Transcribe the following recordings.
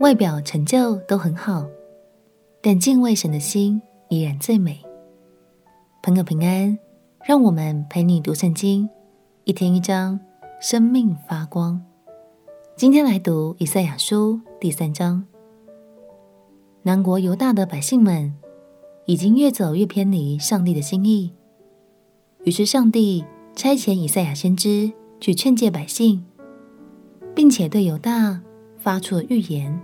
外表成就都很好，但敬畏神的心依然最美。朋友平安，让我们陪你读圣经，一天一章，生命发光。今天来读以赛亚书第三章。南国犹大的百姓们已经越走越偏离上帝的心意，于是上帝差遣以赛亚先知去劝诫百姓，并且对犹大发出了预言：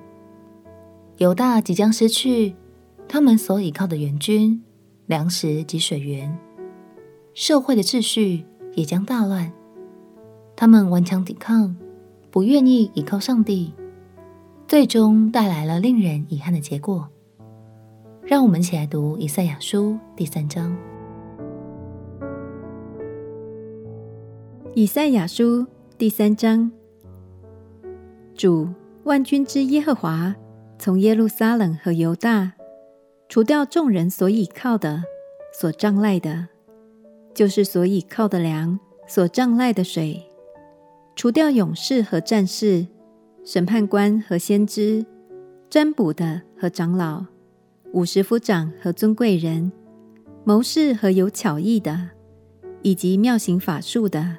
犹大即将失去他们所倚靠的援军、粮食及水源，社会的秩序也将大乱。他们顽强抵抗，不愿意倚靠上帝，最终带来了令人遗憾的结果。让我们一起来读以赛亚书第三章。以赛亚书第三章，主万军之耶和华从耶路撒冷和犹大除掉众人所倚靠的、所仗赖的，就是所倚靠的粮、所仗赖的水；除掉勇士和战士、审判官和先知、占卜的和长老、五十夫长和尊贵人、谋士和有巧艺的，以及妙行法术的。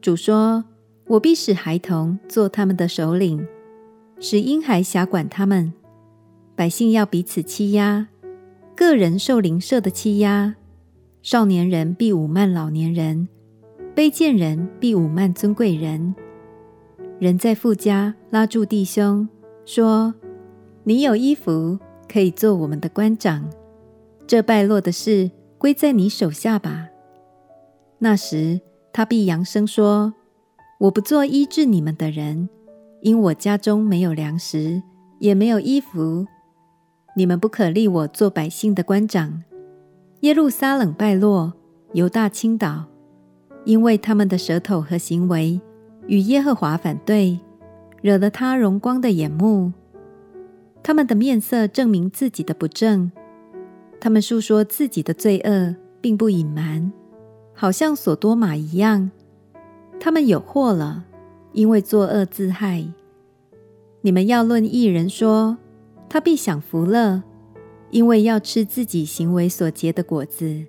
主说：“我必使孩童做他们的首领，使婴孩辖管他们。百姓要彼此欺压，个人受邻舍的欺压。少年人必侮慢老年人，卑贱人必侮慢尊贵人。人在富家拉住弟兄，说：‘你有衣服，可以做我们的官长。这败落的事归在你手下吧。’那时。”他必扬声说：“我不做医治你们的人，因我家中没有粮食，也没有衣服。你们不可立我做百姓的官长。耶路撒冷败落，犹大倾倒，因为他们的舌头和行为与耶和华反对，惹了他荣光的眼目。他们的面色证明自己的不正，他们诉说自己的罪恶，并不隐瞒。”好像所多玛一样，他们有祸了，因为作恶自害。你们要论一人说，他必享福乐，因为要吃自己行为所结的果子。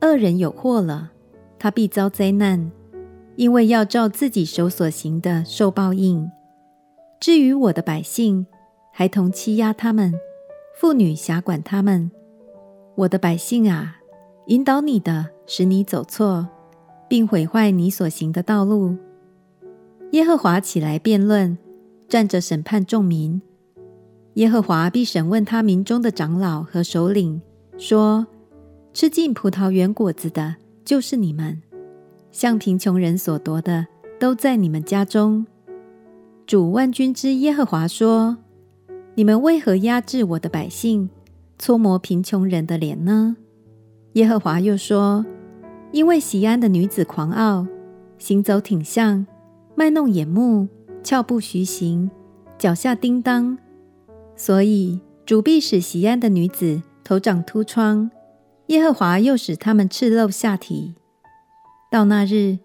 恶人有祸了，他必遭灾难，因为要照自己手所行的受报应。至于我的百姓，孩童欺压他们，妇女辖管他们。我的百姓啊！引导你的，使你走错，并毁坏你所行的道路。耶和华起来辩论，站着审判众民。耶和华必审问他民中的长老和首领，说：吃尽葡萄园果子的，就是你们；向贫穷人所夺的，都在你们家中。主万军之耶和华说：你们为何压制我的百姓，搓磨贫穷人的脸呢？耶和华又说：“因为锡安的女子狂傲，行走挺像，卖弄眼目，俏步徐行，脚下叮当，所以主必使锡安的女子头长秃疮。耶和华又使他们赤露下体。到那日，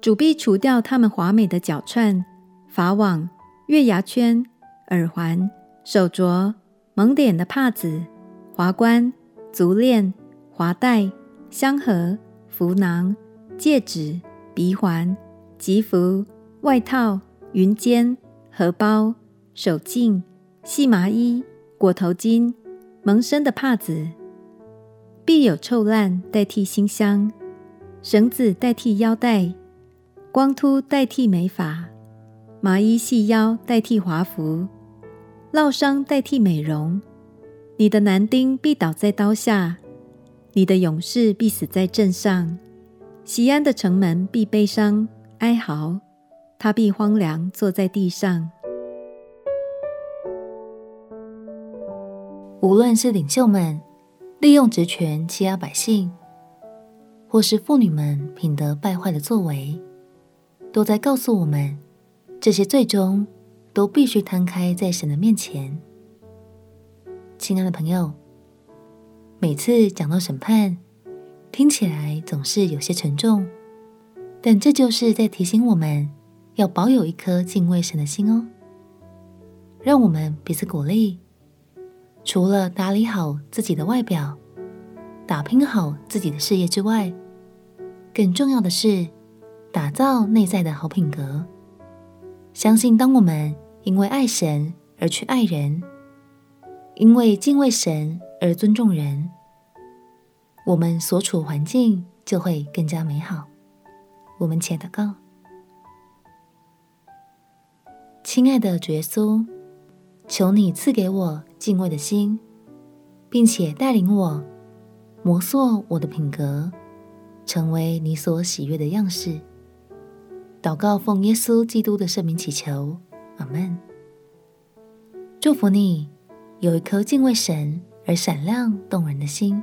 主必除掉他们华美的脚串、法网、月牙圈、耳环、手镯、蒙点的帕子、华冠、足链。”华带、香盒、服囊、戒指、鼻环、吉服、外套、云肩、荷包、手巾、细麻衣、裹头巾、蒙身的帕子，必有臭烂代替馨香，绳子代替腰带，光秃代替美发，麻衣细腰代替华服，烙伤代替美容。你的男丁必倒在刀下。你的勇士必死在阵上，西安的城门必悲伤哀嚎，他必荒凉坐在地上。无论是领袖们利用职权欺压百姓，或是妇女们品德败坏的作为，都在告诉我们，这些最终都必须摊开在神的面前。亲爱的朋友。每次讲到审判，听起来总是有些沉重，但这就是在提醒我们要保有一颗敬畏神的心哦。让我们彼此鼓励。除了打理好自己的外表，打拼好自己的事业之外，更重要的是打造内在的好品格。相信当我们因为爱神而去爱人，因为敬畏神而尊重人，我们所处环境就会更加美好。我们且祷告，亲爱的主耶稣，求你赐给我敬畏的心，并且带领我。磨塑我的品格，成为你所喜悦的样式。祷告奉耶稣基督的圣名祈求，阿门。祝福你有一颗敬畏神而闪亮动人的心。